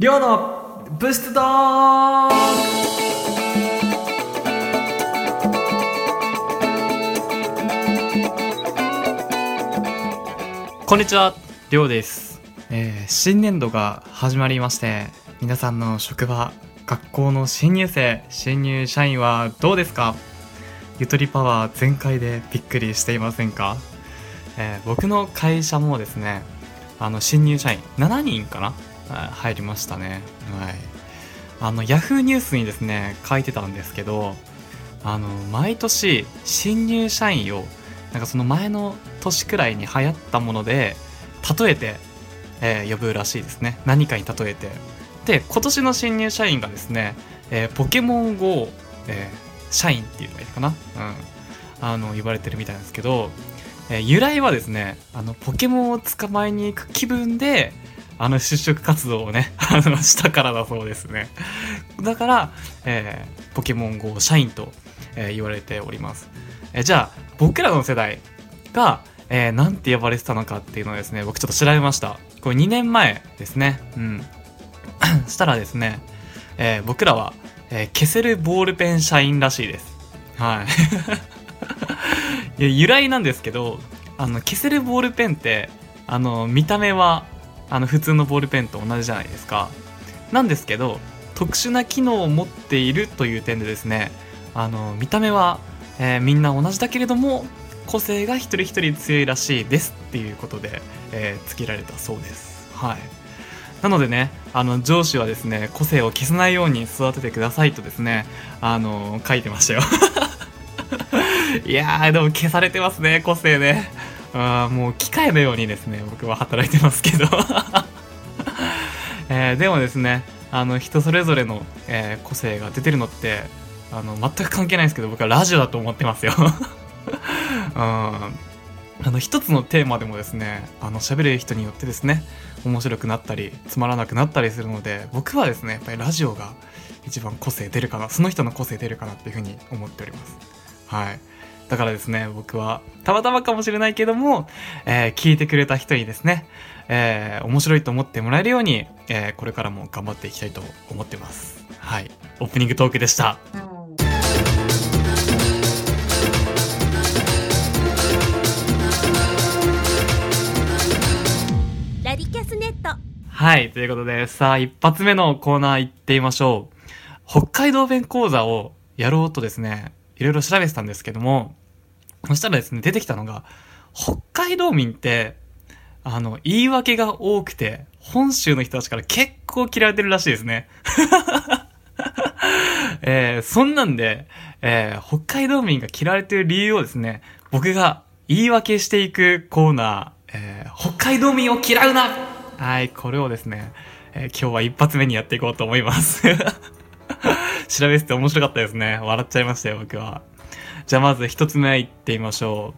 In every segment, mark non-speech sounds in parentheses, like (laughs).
りょうのブーストドーこんにちは、りょうです、えー新年度が始まりまして、皆さんの職場、学校の新入生、新入社員はどうですか？ゆとりパワー全開でびっくりしていませんか、えー僕の会社もですね、あの新入社員7人かな？入りましたね。はい。あの、ヤフーニュースにですね、書いてたんですけど、あの、毎年新入社員を、なんかその前の年くらいに流行ったもので、例えて、えー呼ぶらしいですね。何かに例えて。で、今年の新入社員がですね、えーポケモン GO、えー社員っていうのがいいかなうん。あの、言われてるみたいなんですけど、え由来はですね、あの、ポケモンを捕まえに行く気分で、あの、就職活動をね、(laughs) あの、したからだそうですね。だから、えーポケモン GO 社員と、えー言われております。えーじゃあ、僕らの世代が、えーなんて呼ばれてたのかっていうのをですね、僕ちょっと調べました。これ2年前ですね。うん。(coughs) したらですね、えー僕らは、えー消せるボールペン社員らしいです。はい。(laughs) いや由来なんですけど、あの、消せるボールペンって、あの、見た目は、あの、普通のボールペンと同じじゃないですか。なんですけど、特殊な機能を持っているという点でですね、あの、見た目は、えーみんな同じだけれども、個性が一人一人強いらしいですっていうことで、えー付けられたそうです。はい。なのでね、あの、上司はですね、個性を消さないように育ててくださいとですね、あの、書いてましたよ。(laughs) いやー、でも消されてますね、個性ね。あもう機械のようにですね、僕は働いてますけど。(laughs) えーでもですね、あの、人それぞれの、えー個性が出てるのって、あの、全く関係ないんですけど、僕はラジオだと思ってますよ。(laughs) うん。あの、一つのテーマでもですね、あの、喋れる人によってですね、面白くなったり、つまらなくなったりするので、僕はですね、やっぱりラジオが一番個性出るかな、その人の個性出るかなっていうふうに思っております。はい。だからですね、僕は、たまたまかもしれないけども、えー聞いてくれた人にですね、えー面白いと思ってもらえるように、えーこれからも頑張っていきたいと思ってます。はい。オープニングトークでした。ラディキャスネットはい。ということで、さあ、一発目のコーナー行ってみましょう。北海道弁講座をやろうとですね、いろいろ調べてたんですけども、そしたらですね、出てきたのが、北海道民って、あの、言い訳が多くて、本州の人たちから結構嫌われてるらしいですね。(laughs) えーそんなんで、えー北海道民が嫌われてる理由をですね、僕が言い訳していくコーナー、えー北海道民を嫌うなはい、これをですね、えー今日は一発目にやっていこうと思います。(laughs) 調べてて面白かったですね。笑っちゃいましたよ、僕は。じゃあまず一つ目いってみましょ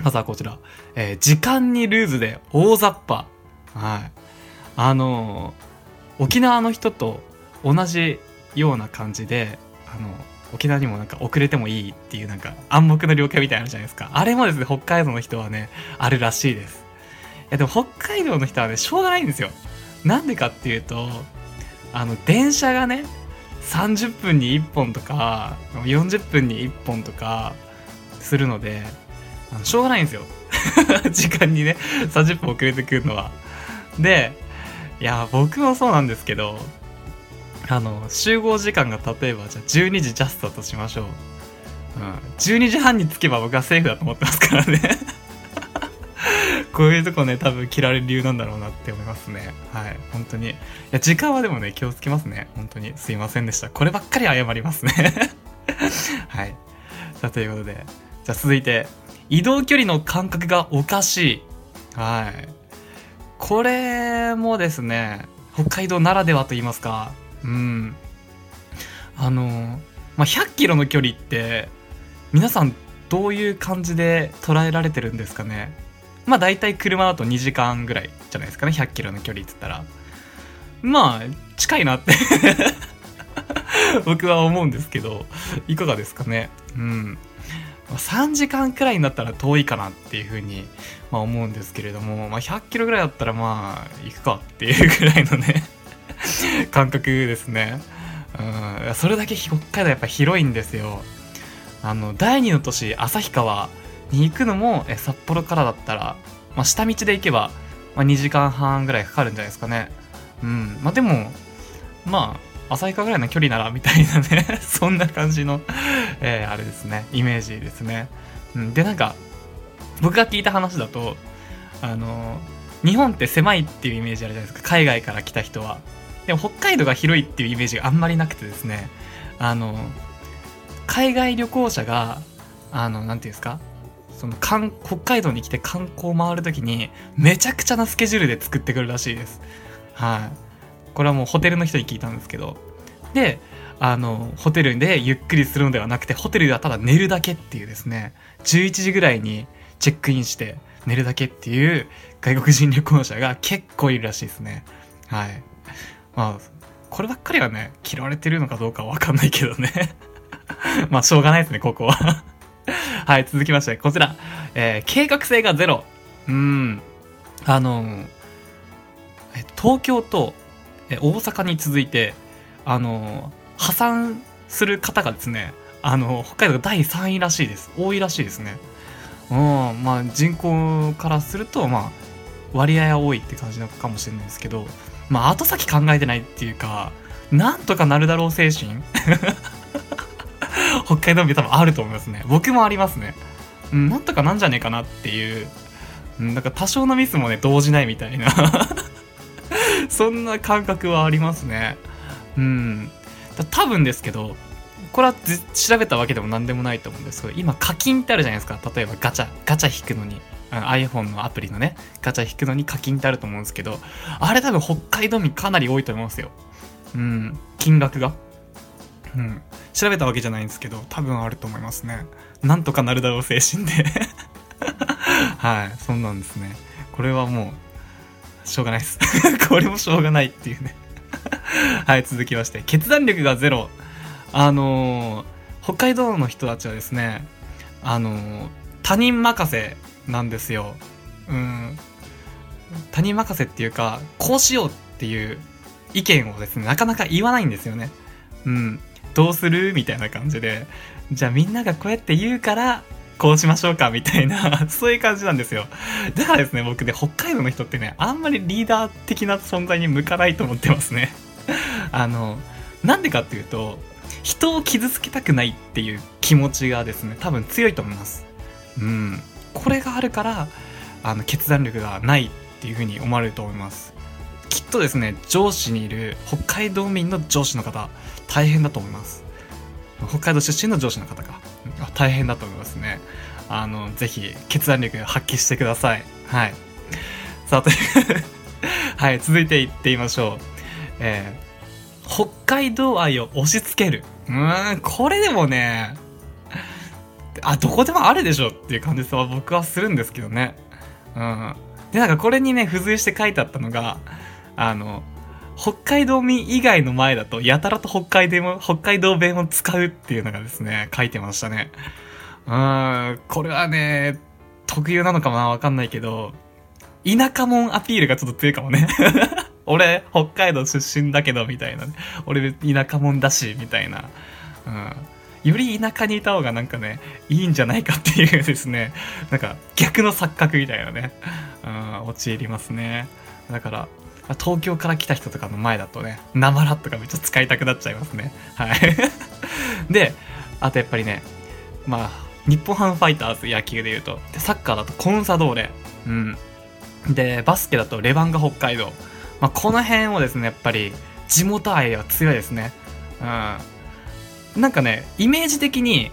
う。まずはこちら。えー時間にルーズで大雑把。はい。あのー沖縄の人と同じような感じで、あの、沖縄にもなんか遅れてもいいっていうなんか暗黙の了解みたいなのあるじゃないですか。あれもですね、北海道の人はね、あるらしいです。いやでも北海道の人はね、しょうがないんですよ。なんでかっていうと、あの、電車がね、30分に1本とか、40分に1本とか、するので、あのしょうがないんですよ。(laughs) 時間にね、30分遅れてくるのは。で、いや、僕もそうなんですけど、あの、集合時間が例えば、じゃあ12時ジャストとしましょう。うん。12時半に着けば僕はセーフだと思ってますからね。こういうとこね、多分切られる理由なんだろうなって思いますね。はい。本当に。いや、時間はでもね、気をつけますね。本当に。すいませんでした。こればっかり謝りますね。(laughs) はい。さあ、ということで。じゃあ続いて、移動距離の感覚がおかしい。はい。これもですね、北海道ならではと言いますか。うん。あの、まあ、100キロの距離って、皆さんどういう感じで捉えられてるんですかね？まあ大体車だと2時間ぐらいじゃないですかね。100キロの距離っつったら。まあ近いなって。(laughs) 僕は思うんですけどいかがですかね。うん。3時間くらいになったら遠いかなっていうふうに、まあ、思うんですけれども、まあ、100キロぐらいだったらまあ行くかっていうぐらいのね (laughs) 感覚ですね。うん、それだけ北海道やっぱ広いんですよ。あの、第二の都市、旭川。に行くのも、え札幌からだったら、まあ、下道で行けば、まあ、2時間半ぐらいかかるんじゃないですかね。うん。まあ、でも、まあ、旭川ぐらいの距離なら、みたいなね (laughs) そんな感じのえー、あれですね、イメージですね。うん。で、なんか、僕が聞いた話だと、あの、日本って狭いっていうイメージあるじゃないですか。海外から来た人は。でも北海道が広いっていうイメージがあんまりなくてですね、あの、海外旅行者が、あの、なんていうんですか？その北海道に来て観光回るときにめちゃくちゃなスケジュールで作ってくるらしいです。はい。これはもうホテルの人に聞いたんですけど。で、あの、ホテルでゆっくりするのではなくて、ホテルではただ寝るだけっていうですね、11時ぐらいにチェックインして寝るだけっていう外国人旅行者が結構いるらしいですね。はい。まあ、こればっかりはね、嫌われてるのかどうかわかんないけどね (laughs) まあ、しょうがないですね、ここははい、続きまして、こちら。えー、計画性がゼロ。うん。あのー、東京と、大阪に続いて、あの、破産する方がですね、あの北海道が第3位らしいです。多いらしいですね。うん、まあ人口からすると、まあ、割合は多いって感じなのかもしれないですけど、まあ後先考えてないっていうか、なんとかなるだろう精神 (laughs) 北海道民多分あると思いますね。僕もありますね。うん、なんとかなんじゃねえかなっていう、うん、なんか多少のミスもね、動じないみたいな (laughs) そんな感覚はありますね。うん。多分ですけど、これは調べたわけでも何でもないと思うんですけど、今課金ってあるじゃないですか。例えばガチャ、ガチャ引くのに。iPhone のアプリのね、ガチャ引くのに課金ってあると思うんですけど、あれ多分北海道民かなり多いと思いますよ。うん、金額が。うん。調べたわけじゃないんですけど、多分あると思いますね。なんとかなるだろう精神で (laughs) はい、そんなんですね。これはもう、しょうがないです。(laughs) これもしょうがないっていうね (laughs) はい、続きまして。決断力がゼロ。あのー、北海道の人たちはですね、あのー、他人任せなんですよ。うん。他人任せっていうか、こうしようっていう意見をですね、なかなか言わないんですよね。うん。どうする？みたいな感じで。じゃあみんながこうやって言うから、こうしましょうか？みたいな (laughs) そういう感じなんですよ。だからですね、僕ね、北海道の人ってね、あんまりリーダー的な存在に向かないと思ってますね。(laughs) あの、なんでかっていうと、人を傷つけたくないっていう気持ちがですね、多分強いと思います。うん。これがあるから、あの、決断力がないっていうふうに思われると思います。きっとですね、上司にいる北海道民の上司の方、大変だと思います。北海道出身の上司の方が、大変だと思いますね。あの、ぜひ、決断力発揮してください。はい。さあ、という (laughs) はい、続いていってみましょう。えー、北海道愛を押し付ける。うーん、これでもね、あ、どこでもあるでしょっていう感じは僕はするんですけどね。うん。で、なんかこれにね、付随して書いてあったのが、あの、北海道民以外の前だと、やたらと北海道北海道弁を使うっていうのがですね、書いてましたね。うん、これはね、特有なのかもな、わかんないけど、田舎もんアピールがちょっと強いかもね。(laughs) 俺、北海道出身だけど、みたいな、ね。俺、田舎もんだし、みたいな。うん。より田舎にいた方がなんかね、いいんじゃないかっていうですね、なんか逆の錯覚みたいなね、うん、陥りますね。だから、東京から来た人とかの前だとね、なまらとかめっちゃ使いたくなっちゃいますね。はい。(laughs) で、あとやっぱりね、まあ、日本ハムファイターズ野球で言うと、でサッカーだとコンサドーレ、うん。で、バスケだとレバンガ北海道。まあ、この辺をですね、やっぱり地元愛は強いですね。うん。なんかね、イメージ的に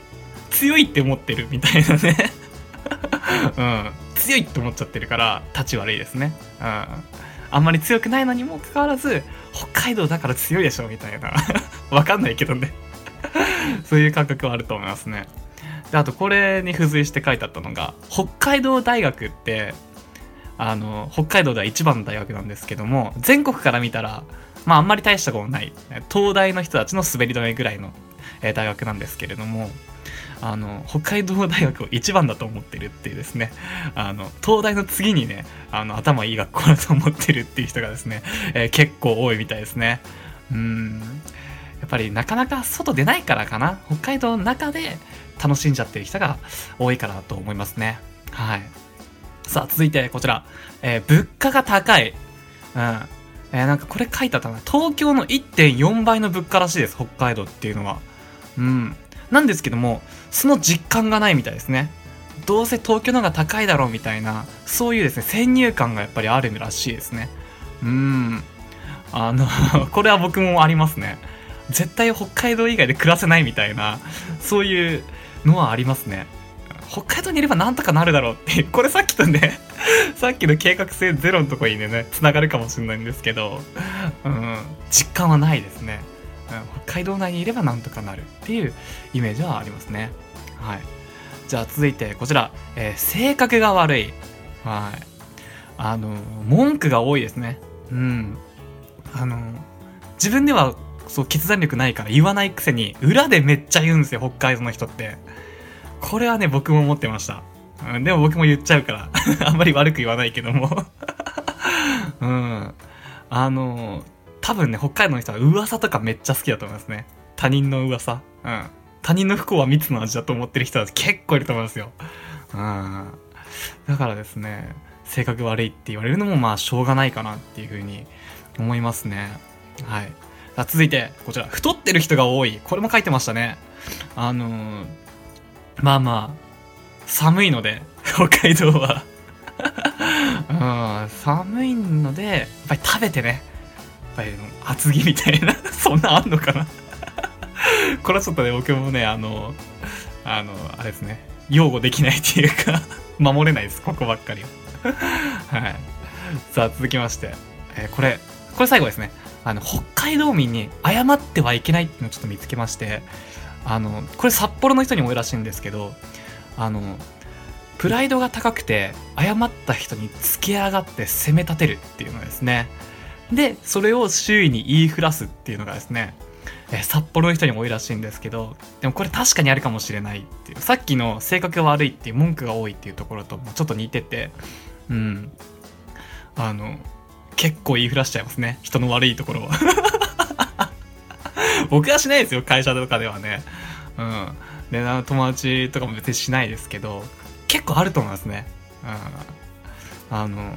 強いって思ってるみたいなね (laughs) うん。強いって思っちゃってるから、立ち悪いですね。うん。あんまり強くないのにもかかわらず、北海道だから強いでしょみたいな。(laughs) わかんないけどね (laughs) そういう感覚はあると思いますね。で、あとこれに付随して書いてあったのが、北海道大学って、あの、北海道では一番の大学なんですけども、全国から見たら、まああんまり大したことない、東大の人たちの滑り止めぐらいの、え大学なんですけれども、あの北海道大学を一番だと思ってるっていうですねあの東大の次にねあの頭いい学校だと思ってるっていう人がですね、えー、結構多いみたいですね。うん。やっぱりなかなか外出ないからかな。北海道の中で楽しんじゃってる人が多いかなと思いますね。はい。さあ続いてこちら、えー物価が高い。うん。えーなんかこれ書いてあったな。東京の1.4倍の物価らしいです北海道っていうのは。うん。なんですけどもその実感がないみたいですね。どうせ東京の方が高いだろうみたいなそういうですね先入観がやっぱりあるらしいですね。うん。あの (laughs) これは僕もありますね。絶対北海道以外で暮らせないみたいなそういうのはありますね。北海道にいればなんとかなるだろうってこれさっきとね (laughs) さっきの計画性ゼロのとこにねつながるかもしれないんですけど、うん、実感はないですね、うん、北海道内にいればなんとかなるっていうイメージはありますね。はい。じゃあ続いてこちら、えー性格が悪い。はい。あの文句が多いですね。うん。あの自分ではそう決断力ないから言わないくせに裏でめっちゃ言うんですよ北海道の人って。これはね僕も思ってました、うん、でも僕も言っちゃうから (laughs) あんまり悪く言わないけども。(laughs) うん。あの多分ね北海道の人は噂とかめっちゃ好きだと思いますね。他人の噂。うん。他人の不幸は蜜の味だと思ってる人は結構いると思いますよ。うん。だからですね性格悪いって言われるのもまあしょうがないかなっていうふうに思いますね。はい。あ続いてこちら。太ってる人が多い。これも書いてましたね。あのーまあまあ寒いので北海道は。(laughs) うん。寒いのでやっぱり食べてね。ぱり厚着みたいな (laughs) そんなあんのかな。(laughs) これはちょっとね僕もねあのあのあれですね。擁護できないっていうか (laughs) 守れないですここばっかりはい。さあ続きまして、えーこれこれ最後ですね。あの北海道民に謝ってはいけないっていうのをちょっと見つけましてあのこれ札幌の人にも多いらしいんですけどあのプライドが高くて謝った人につけ上がって責め立てるっていうのですね。でそれを周囲に言いふらすっていうのがですねえ札幌の人にも多いらしいんですけどでもこれ確かにあるかもしれないっていうさっきの性格が悪いっていう文句が多いっていうところともちょっと似ててうん。あの結構言いふらしちゃいますね人の悪いところは (laughs) 僕はしないですよ会社とかではね。うん。で友達とかも別にしないですけど結構あると思いますね。うん。あの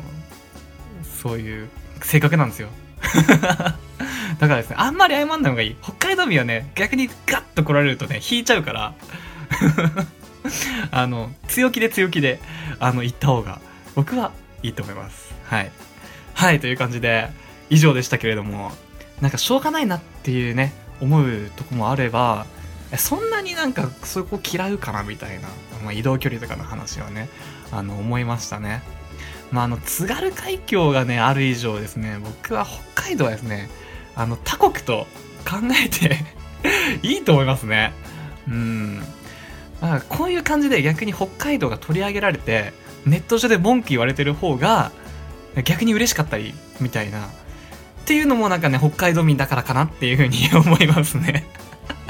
そういう性格なんですよ。(laughs) だからですねあんまり謝んない方がいい。北海道民はね逆にガッと来られるとね引いちゃうから。(laughs) あの強気で強気であの言った方が僕はいいと思います。はい。はいという感じで以上でしたけれどもなんかしょうがないなっていうね思うとこもあればそんなになんかそこ嫌うかなみたいな、まあ、移動距離とかの話はねあの思いましたね。まああの津軽海峡がねある以上ですね僕は北海道はですねあの他国と考えて (laughs) いいと思いますね。うん。まあこういう感じで逆に北海道が取り上げられてネット上で文句言われてる方が逆に嬉しかったりみたいな。っていうのもなんかね北海道民だからかなっていうふうに思いますね。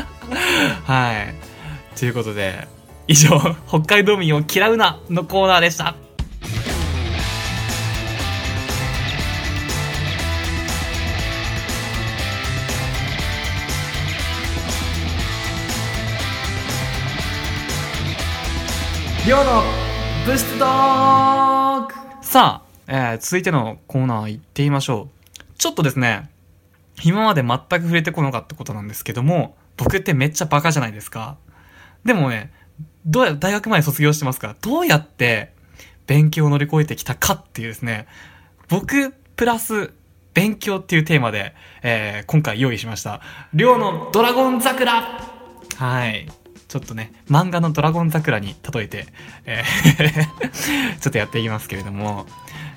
(laughs) はい。ということで以上北海道民を嫌うなのコーナーでした。りょうの物質ドッグさあ、えー続いてのコーナー行ってみましょう。ちょっとですね、今まで全く触れてこなかったことなんですけども、僕ってめっちゃバカじゃないですか。でもね、どうや、大学まで卒業してますか？ら、どうやって勉強を乗り越えてきたかっていうですね、僕プラス勉強っていうテーマで、えー今回用意しました。りょうのドラゴン桜はい。ちょっとね、漫画のドラゴン桜に例えて、えー (laughs) ちょっとやっていきますけれども、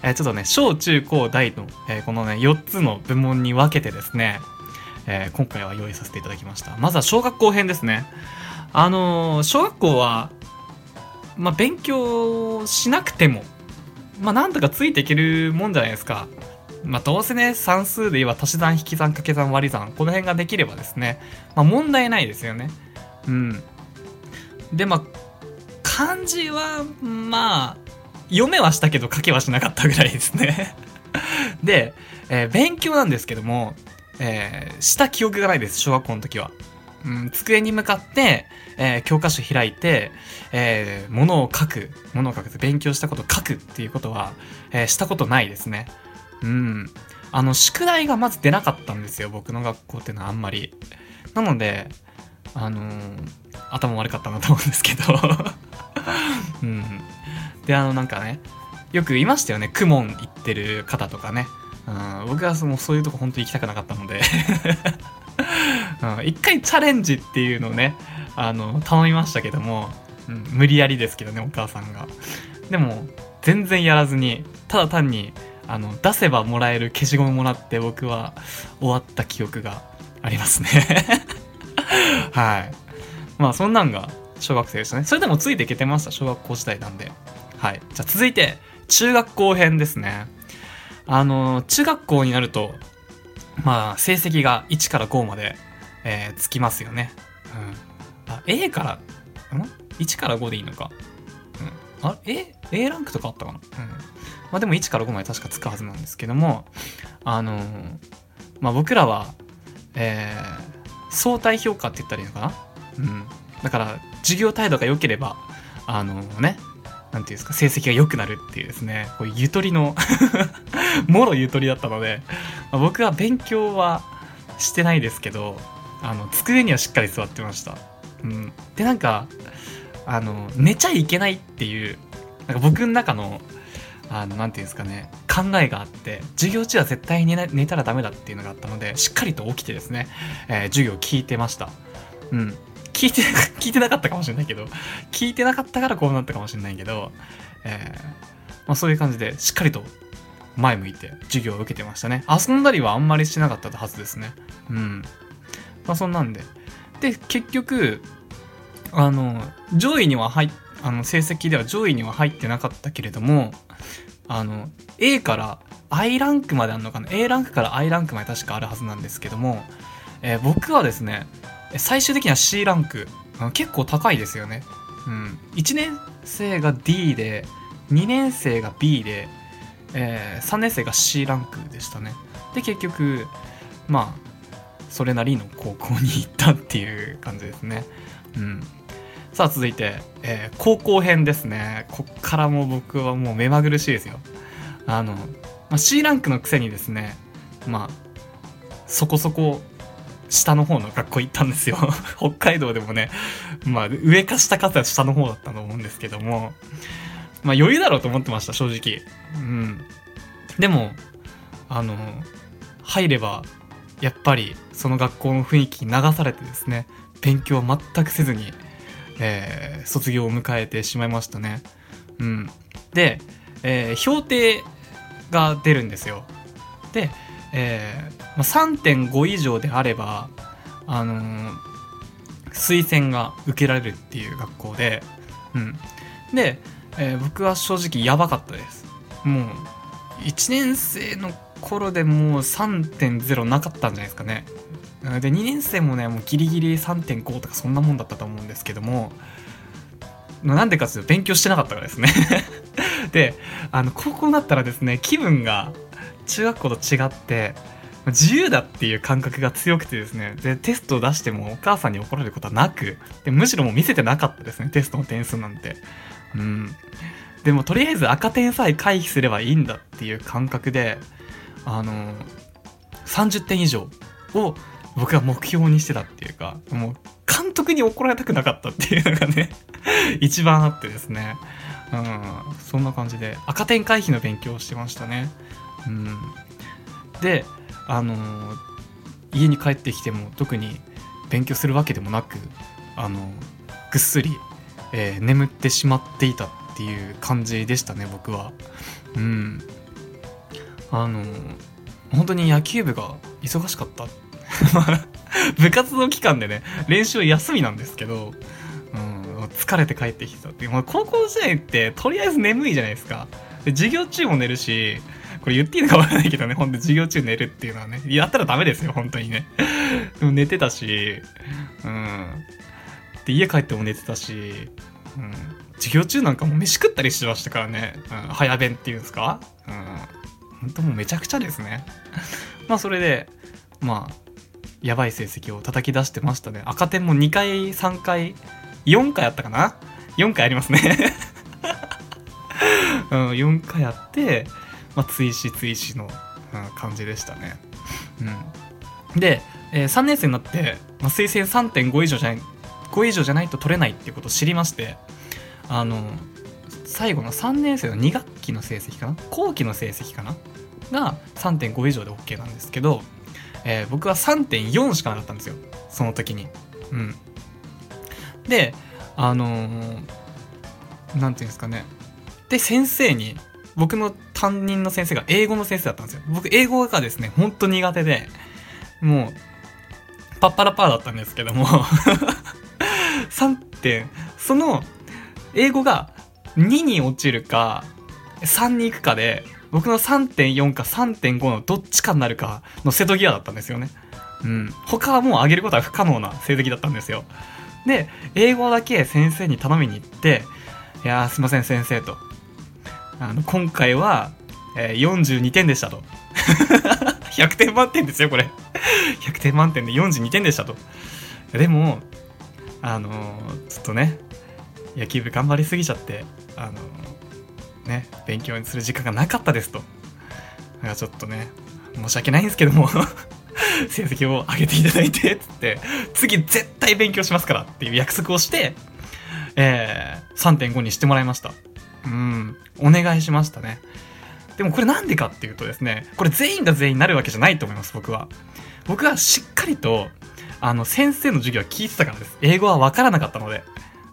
えーちょっとね、小中高大の、えーこのね、4つの部門に分けてですね、え今回は用意させていただきました。まずは小学校編ですね。あの小学校は、まあ、勉強しなくても、まあ、なんとかついていけるもんじゃないですか。まあ、どうせね、算数で言えば足し算、引き算、掛け算、割り算、この辺ができればですね、まあ、問題ないですよね。うん。で、まあ、漢字は、まあ、読めはしたけど書けはしなかったぐらいですね。(laughs) で、えー勉強なんですけども、えーした記憶がないです、小学校の時は。うん、机に向かって、えー教科書開いて、えー、物を書く、物を書く勉強したことを書くっていうことは、えーしたことないですね。うん。あの、宿題がまず出なかったんですよ、僕の学校っていうのはあんまり。なので、あの頭悪かったなと思うんですけど。(laughs) うん。で、あの、なんかね、よくいましたよね、クモン行ってる方とかね。うん、僕はそのそういうとこ本当に行きたくなかったので、(laughs) うん、一回チャレンジっていうのをね、あの、頼みましたけども、うん、無理やりですけどね、お母さんが。でも、全然やらずに、ただ単に、あの、出せばもらえる消しゴムもらって僕は終わった記憶がありますね。(laughs) はい。まあ、そんなんが小学生でしたね。それでもついていけてました、小学校時代なんで。はい。じゃあ続いて、中学校編ですね。あの、中学校になると、まあ、成績が1から5まで、えーつきますよね。うん。あ、A から、ん ?1 から5でいいのか。うん。あ、A、A ランクとかあったかなうん。まあでも1から5まで確かつくはずなんですけども、あのまあ僕らは、えー、相対評価って言ったらいいのかな？うん。だから、授業態度が良ければ、あのね、なんていうんですか、成績が良くなるっていうですね、こういうゆとりの、(laughs) もろゆとりだったので、まあ僕は勉強はしてないですけど、あの、机にはしっかり座ってました。うん。で、なんか、あの、寝ちゃいけないっていう、なんか僕の中の、あの、なていうんですかね、考えがあって、授業中は絶対に寝たらダメだっていうのがあったので、しっかりと起きてですね、えー授業を聞いてました。うん。聞いて、(laughs) 聞いてなかったかもしれないけど、聞いてなかったからこうなったかもしれないけど、えーまあそういう感じで、しっかりと前向いて授業を受けてましたね。遊んだりはあんまりしなかったはずですね。うん。まあそんなんで。で、結局、あの、上位には入っ、あの、成績では上位には入ってなかったけれども、あの、A から I ランクまであるのかな ?A ランクから I ランクまで確かあるはずなんですけども、えー僕はですね、最終的には C ランク、結構高いですよね。うん。1年生が D で、2年生が B で、えー3年生が C ランクでしたね。で、結局、まあ、それなりの高校に行ったっていう感じですね。うん。さあ続いて、えー高校編ですね。こっからも僕はもう目まぐるしいですよ。あの、まあ、C ランクのくせにですね、まあ、そこそこ下の方の学校行ったんですよ。(laughs) 北海道でもね、まあ上か下かって下の方だったと思うんですけども、まあ余裕だろうと思ってました、正直。うん。でも、あの、入れば、やっぱりその学校の雰囲気に流されてですね、勉強は全くせずに、えー卒業を迎えてしまいましたね。うん。で、えー評定が出るんですよ。で、えーまあ、3.5以上であれば、あのー推薦が受けられるっていう学校で、うん。で、えー僕は正直やばかったです。もう、1年生の頃でもう3.0なかったんじゃないですかね。で、2年生もね、もうギリギリ3.5とかそんなもんだったと思うんですけども、なんでかっていうと勉強してなかったからですね。(laughs) で、あの、高校になったらですね、気分が中学校と違って、自由だっていう感覚が強くてですね、で、テストを出してもお母さんに怒られることはなく、で、むしろもう見せてなかったですね、テストの点数なんて。うん。でも、とりあえず赤点さえ回避すればいいんだっていう感覚で、あの、30点以上を僕が目標にしてたっていうか、もう、監督に怒られたくなかったっていうのがね、(laughs) 一番あってですね。うん、そんな感じで、赤点回避の勉強をしてましたね。うん。で、あのー家に帰ってきても特に勉強するわけでもなく、あのぐっすり、えー眠ってしまっていたっていう感じでしたね、僕は。うん。あの本当に野球部が忙しかった。(laughs) まあ部活動期間でね、練習休みなんですけど、うん、疲れて帰ってきたって。まあ、高校時代ってとりあえず眠いじゃないですか。で授業中も寝るし、これ言っていいのかわからないけどね、ほんと授業中寝るっていうのはね、やったらダメですよ、本当にね。でも寝てたし、うん。で、家帰っても寝てたし、うん。授業中なんかもう飯食ったりしてましたからね。うん、早弁っていうんですか？うん。本当もうめちゃくちゃですね。まあそれで、まあやばい成績を叩き出してましたね。赤点も2回3回4回あったかな？4回ありますね。(laughs) うん、4回あって、まあ、追試追試の、うん、感じでしたね。うん、で、えー、3年生になって、まあ、推薦3.5以上じゃない5以上じゃないと取れないっていうことを知りましてあの最後の3年生の2学期の成績かな？後期の成績かな？が3.5以上で OK なんですけど、えー、僕は3.4しかなかったんですよ。その時に。うん、であのー、ていうんですかね。で先生に僕の担任の先生が英語の先生だったんですよ。僕英語がですねほんと苦手でもうパッパラパーだったんですけども。(laughs) 3点。その英語が2に落ちるか3に行くかで僕の3.4か3.5のどっちかになるかの瀬戸際だったんですよね。うん。他はもう上げることは不可能な成績だったんですよ。で、英語だけ先生に頼みに行って、いやーすいません先生と。あの、今回は、えー、42点でしたと。(laughs) 100点満点ですよ、これ。(laughs) 100点満点で42点でしたと。でも、あのー、ちょっとね、野球部頑張りすぎちゃって、あのー、ね、勉強する時間がなかったですと。だからちょっとね、申し訳ないんですけども (laughs) 成績を上げていただいてっ、つって、次絶対勉強しますからっていう約束をして、えー、3.5にしてもらいました。うん、お願いしましたね。でもこれなんでかっていうとですね、これ全員が全員になるわけじゃないと思います、僕は。僕はしっかりと、あの、先生の授業は聞いてたからです。英語はわからなかったので。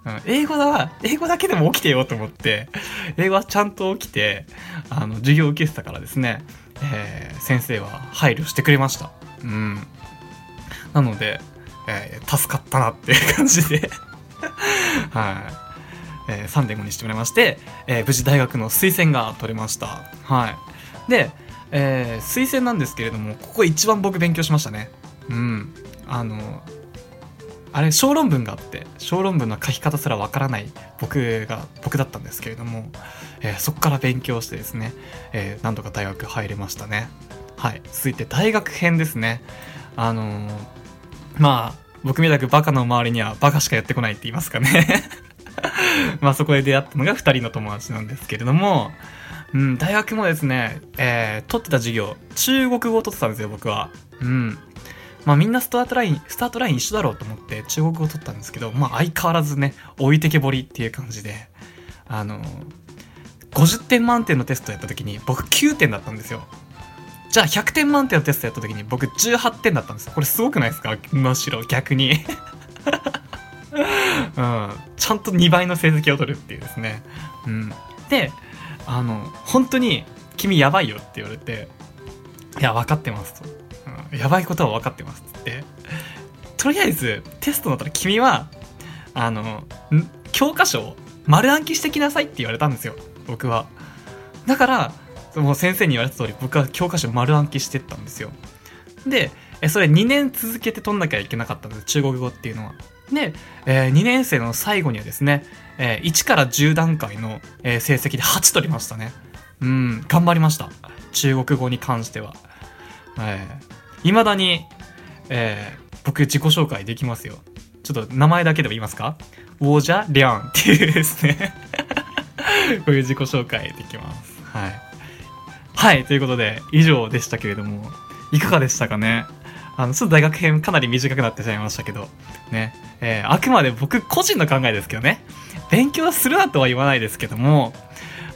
うん、英語だ、英語だけでも起きてよと思って、英語はちゃんと起きて、あの、授業を受けてたからですね、えー、先生は配慮してくれました。うん。なので、えー、助かったなっていう感じで (laughs) はい。えー、3.5にしてもらいまして、えー、無事大学の推薦が取れました。はい。で、えー、推薦なんですけれども、ここ一番僕勉強しましたね。うん。あの、あれ、小論文があって、小論文の書き方すらわからない僕が、僕だったんですけれども、えー、そこから勉強してですね、えー、何度か大学入れましたね。はい。続いて大学編ですね。あのー、まあ、僕みたくバカの周りにはバカしかやってこないって言いますかね (laughs) まあそこで出会ったのが2人の友達なんですけれども、うん、大学もですね、えー、取ってた授業、中国語を取ってたんですよ、僕は。うん。まあみんなスタートライン、スタートライン一緒だろうと思って中国語を取ったんですけど、まあ相変わらずね、置いてけぼりっていう感じで、あの、50点満点のテストやった時に僕9点だったんですよ。じゃあ100点満点のテストやった時に僕18点だったんですよ。これすごくないですか？むしろ逆に (laughs) うん。ちゃんと2倍の成績を取るっていうですね。うん。で、あの、本当に君やばいよって言われて、いや、分かってますと。うん、やばいことは分かってます。って。とりあえず、テストだったら君は、あの、教科書を丸暗記してきなさいって言われたんですよ。僕は。だから、もう先生に言われた通り僕は教科書丸暗記してったんですよ。でそれ2年続けて取んなきゃいけなかったんです中国語っていうのは。で、えー、2年生の最後にはですね、えー、1から10段階の、えー、成績で8取りましたね。うん頑張りました。中国語に関してはいまだに、えー、僕自己紹介できますよ。ちょっと名前だけでも言いますか？ウォジャ・リャンっていうですね。こういう自己紹介できます。はい。はい、ということで、以上でしたけれども、いかがでしたかね？あの、ちょっと大学編かなり短くなってしまいましたけど、ね。えー、あくまで僕個人の考えですけどね。勉強するなとは言わないですけども、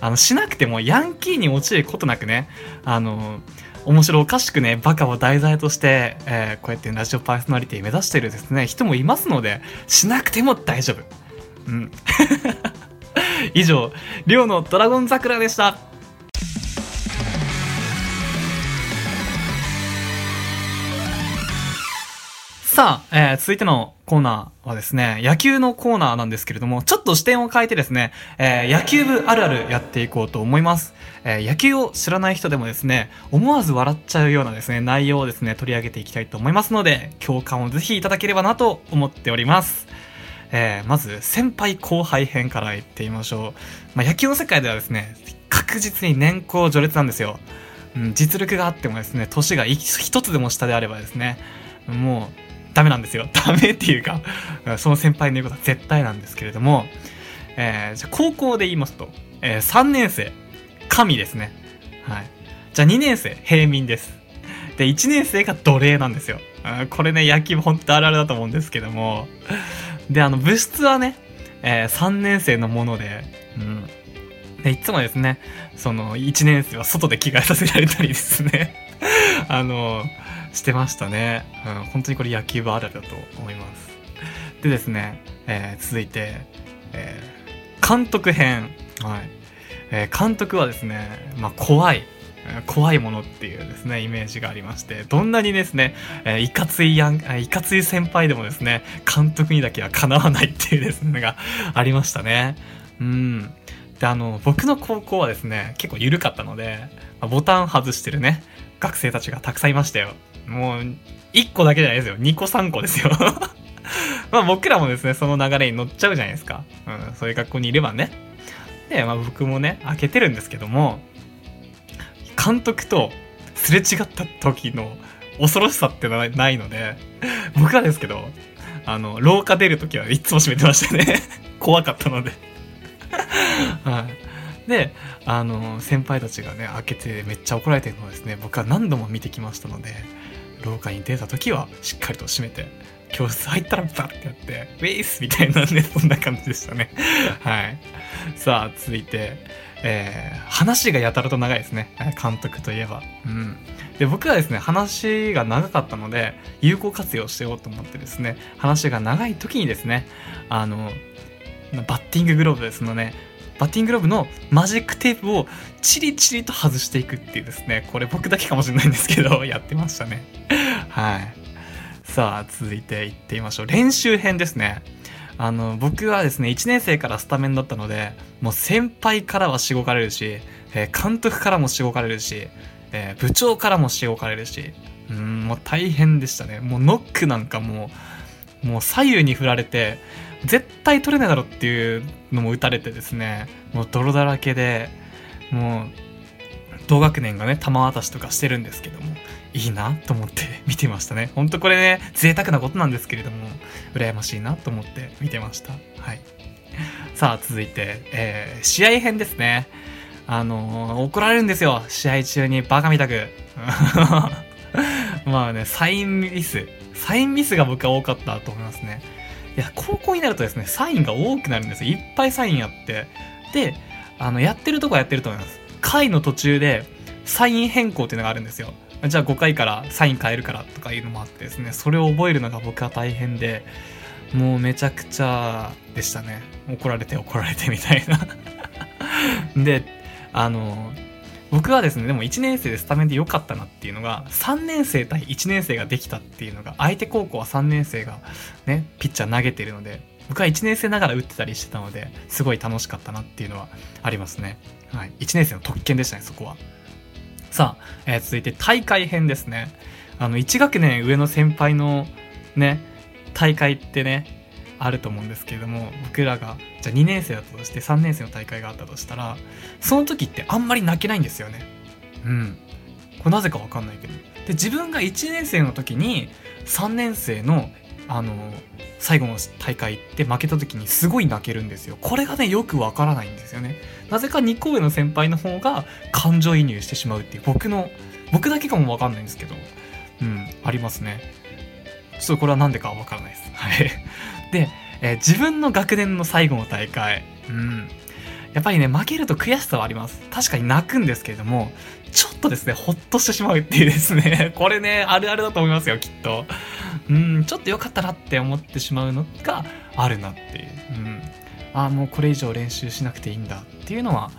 あの、しなくてもヤンキーに陥ることなくね、あの、面白おかしくね、バカを題材として、えー、こうやってラジオパーソナリティ目指してるですね、人もいますので、しなくても大丈夫。うん。(laughs) 以上、リオのドラゴン桜でした。さあ、えー、続いてのコーナーはですね、野球のコーナーなんですけれども、ちょっと視点を変えてですね、えー、野球部あるあるやっていこうと思います。えー、野球を知らない人でもですね、思わず笑っちゃうようなですね、内容をですね、取り上げていきたいと思いますので、共感をぜひいただければなと思っております。えー、まず、先輩後輩編から言ってみましょう。まあ、野球の世界ではですね、確実に年功序列なんですよ。うん、実力があってもですね、年が一つでも下であればですね、もうダメなんですよ。(laughs) ダメっていうか、その先輩の言うことは絶対なんですけれども、えー、じゃ高校で言いますと、えー、3年生、神ですね。はい。じゃあ2年生、平民です。で、1年生が奴隷なんですよ。これね、野球本当あるあるだと思うんですけども。で、あの、物質はね、えー、3年生のもので、うん。で、いつもですね、その、1年生は外で着替えさせられたりですね。(laughs) あの、してましたね。うん、本当にこれ野球部あるあるだと思います。でですね、えー、続いて、えー、監督編。はい。えー、監督はですね、まあ、怖い。怖いものっていうですね、イメージがありまして、どんなにですね、えー、いかついやん、いかつい先輩でもですね、監督にだけはかなわないっていうですね、がありましたね。うん。で、あの、僕の高校はですね、結構緩かったので、まあ、ボタン外してるね、学生たちがたくさんいましたよ。もう、1個だけじゃないですよ。2個3個ですよ。(laughs) まあ僕らもですね、その流れに乗っちゃうじゃないですか。うん、そういう学校にいればね。で、まあ僕もね、開けてるんですけども、監督とすれ違った時の恐ろしさってのはないので、(laughs) 僕はですけど、あの、廊下出るときはいつも閉めてましたね。(laughs) 怖かったのではい。で、あの、先輩たちがね、開けてめっちゃ怒られてるのをですね、僕は何度も見てきましたので、廊下に出た時はしっかりと閉めて、教室入ったらバッてやって、ウェイスみたいなね、そんな感じでしたね。(laughs) はい。さあ、続いて、えー、話がやたらと長いですね。監督といえば。うん。で、僕はですね、話が長かったので、有効活用してようと思ってですね、話が長い時にですね、あの、バッティンググローブですのね、バッティングローブのマジックテープをチリチリと外していくっていうですね、これ僕だけかもしれないんですけど、(laughs) やってましたね。(laughs) はい。さあ、続いていってみましょう。練習編ですね。あの、僕はですね、1年生からスタメンだったので、もう先輩からはしごかれるし、えー、監督からもしごかれるし、えー、部長からもしごかれるし、うん、もう大変でしたね。もうノックなんかもう、もう左右に振られて、絶対取れないだろっていうのも打たれてですね、もう泥だらけで、もう、同学年がね、玉渡しとかしてるんですけども、いいなと思って (laughs) 見てましたね。ほんとこれね、贅沢なことなんですけれども、羨ましいなと思って見てました。はい。さあ、続いて、えー、試合編ですね。あのー、怒られるんですよ。試合中にバカみたく。(laughs) まあね、サインミス。サインミスが僕は多かったと思いますね。いや、高校になるとですね、サインが多くなるんですよ。いっぱいサインあって。で、あの、やってるとこはやってると思います。回の途中で、サイン変更っていうのがあるんですよ。じゃあ5回からサイン変えるからとかいうのもあってですね、それを覚えるのが僕は大変で、もうめちゃくちゃでしたね。怒られて怒られてみたいな (laughs) で、あの、僕はですね、でも1年生でスタメンで良かったなっていうのが、3年生対1年生ができたっていうのが、相手高校は3年生がね、ピッチャー投げてるので、僕は1年生ながら打ってたりしてたので、すごい楽しかったなっていうのはありますね。はい。1年生の特権でしたね、そこは。さあ、えー、続いて大会編ですね。あの、1学年上の先輩のね、大会ってね、あると思うんですけれども、僕らが、じゃあ2年生だとして3年生の大会があったとしたら、その時ってあんまり泣けないんですよね。うん。これなぜかわかんないけど。で、自分が1年生の時に3年生の、あの、最後の大会って負けた時にすごい泣けるんですよ。これがね、よくわからないんですよね。なぜか2個上の先輩の方が感情移入してしまうっていう僕の、僕だけかもわかんないんですけど、うん、ありますね。ちょっとこれは何でかわからないです。はい。で、えー、自分の学年の最後の大会、うん。やっぱりね、負けると悔しさはあります。確かに泣くんですけれども、ちょっとですね、ほっとしてしまうっていうですね、(laughs) これね、あるあるだと思いますよ、きっと。うん、ちょっと良かったなって思ってしまうのがあるなっていう。うん。ああ、もうこれ以上練習しなくていいんだっていうのは、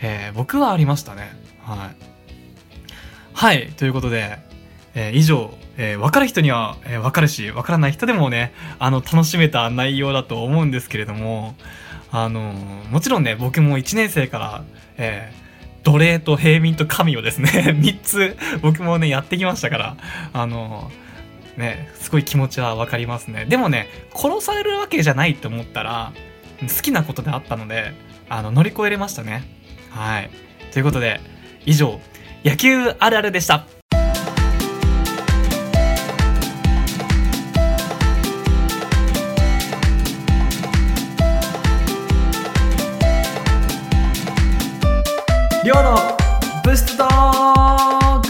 えー、僕はありましたね。はい。はい、ということで、えー、以上、えー、分かる人には、えー、分かるし、分からない人でもね、あの、楽しめた内容だと思うんですけれども、あのもちろんね、僕も1年生から、えー、奴隷と平民と神をですね、(laughs) 3つ僕もね、やってきましたから、あのね、すごい気持ちは分かりますね。でもね、殺されるわけじゃないと思ったら、好きなことであったので、あの、乗り越えれましたね。はい。ということで、以上、野球あるあるでした。りょうのブストドッグ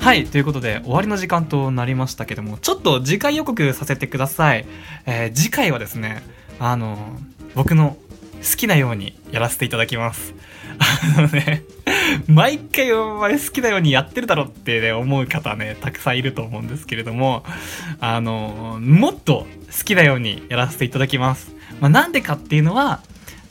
はい、ということで終わりの時間となりましたけども、ちょっと次回予告させてください。えー次回はですね、あの、僕の好きなようにやらせていただきます。あのね、(laughs) 毎回お前好きなようにやってるだろって、ね、思う方ね、たくさんいると思うんですけれども、あの、もっと好きなようにやらせていただきます。まあ、なんでかっていうのは、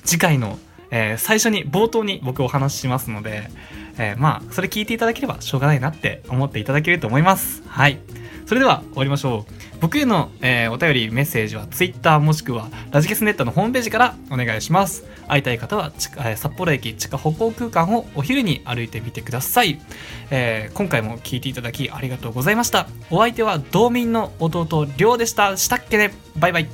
次回の、えー最初に冒頭に僕お話ししますので、えー、まあ、それ聞いていただければしょうがないなって思っていただけると思います。はい。それでは終わりましょう。僕への、えー、お便り、メッセージは Twitter もしくはラジケスネットのホームページからお願いします。会いたい方は、え、札幌駅地下歩行空間をお昼に歩いてみてください、えー、今回も聞いていただきありがとうございました。お相手は道民の弟、りょうでした。したっけねバイバイ。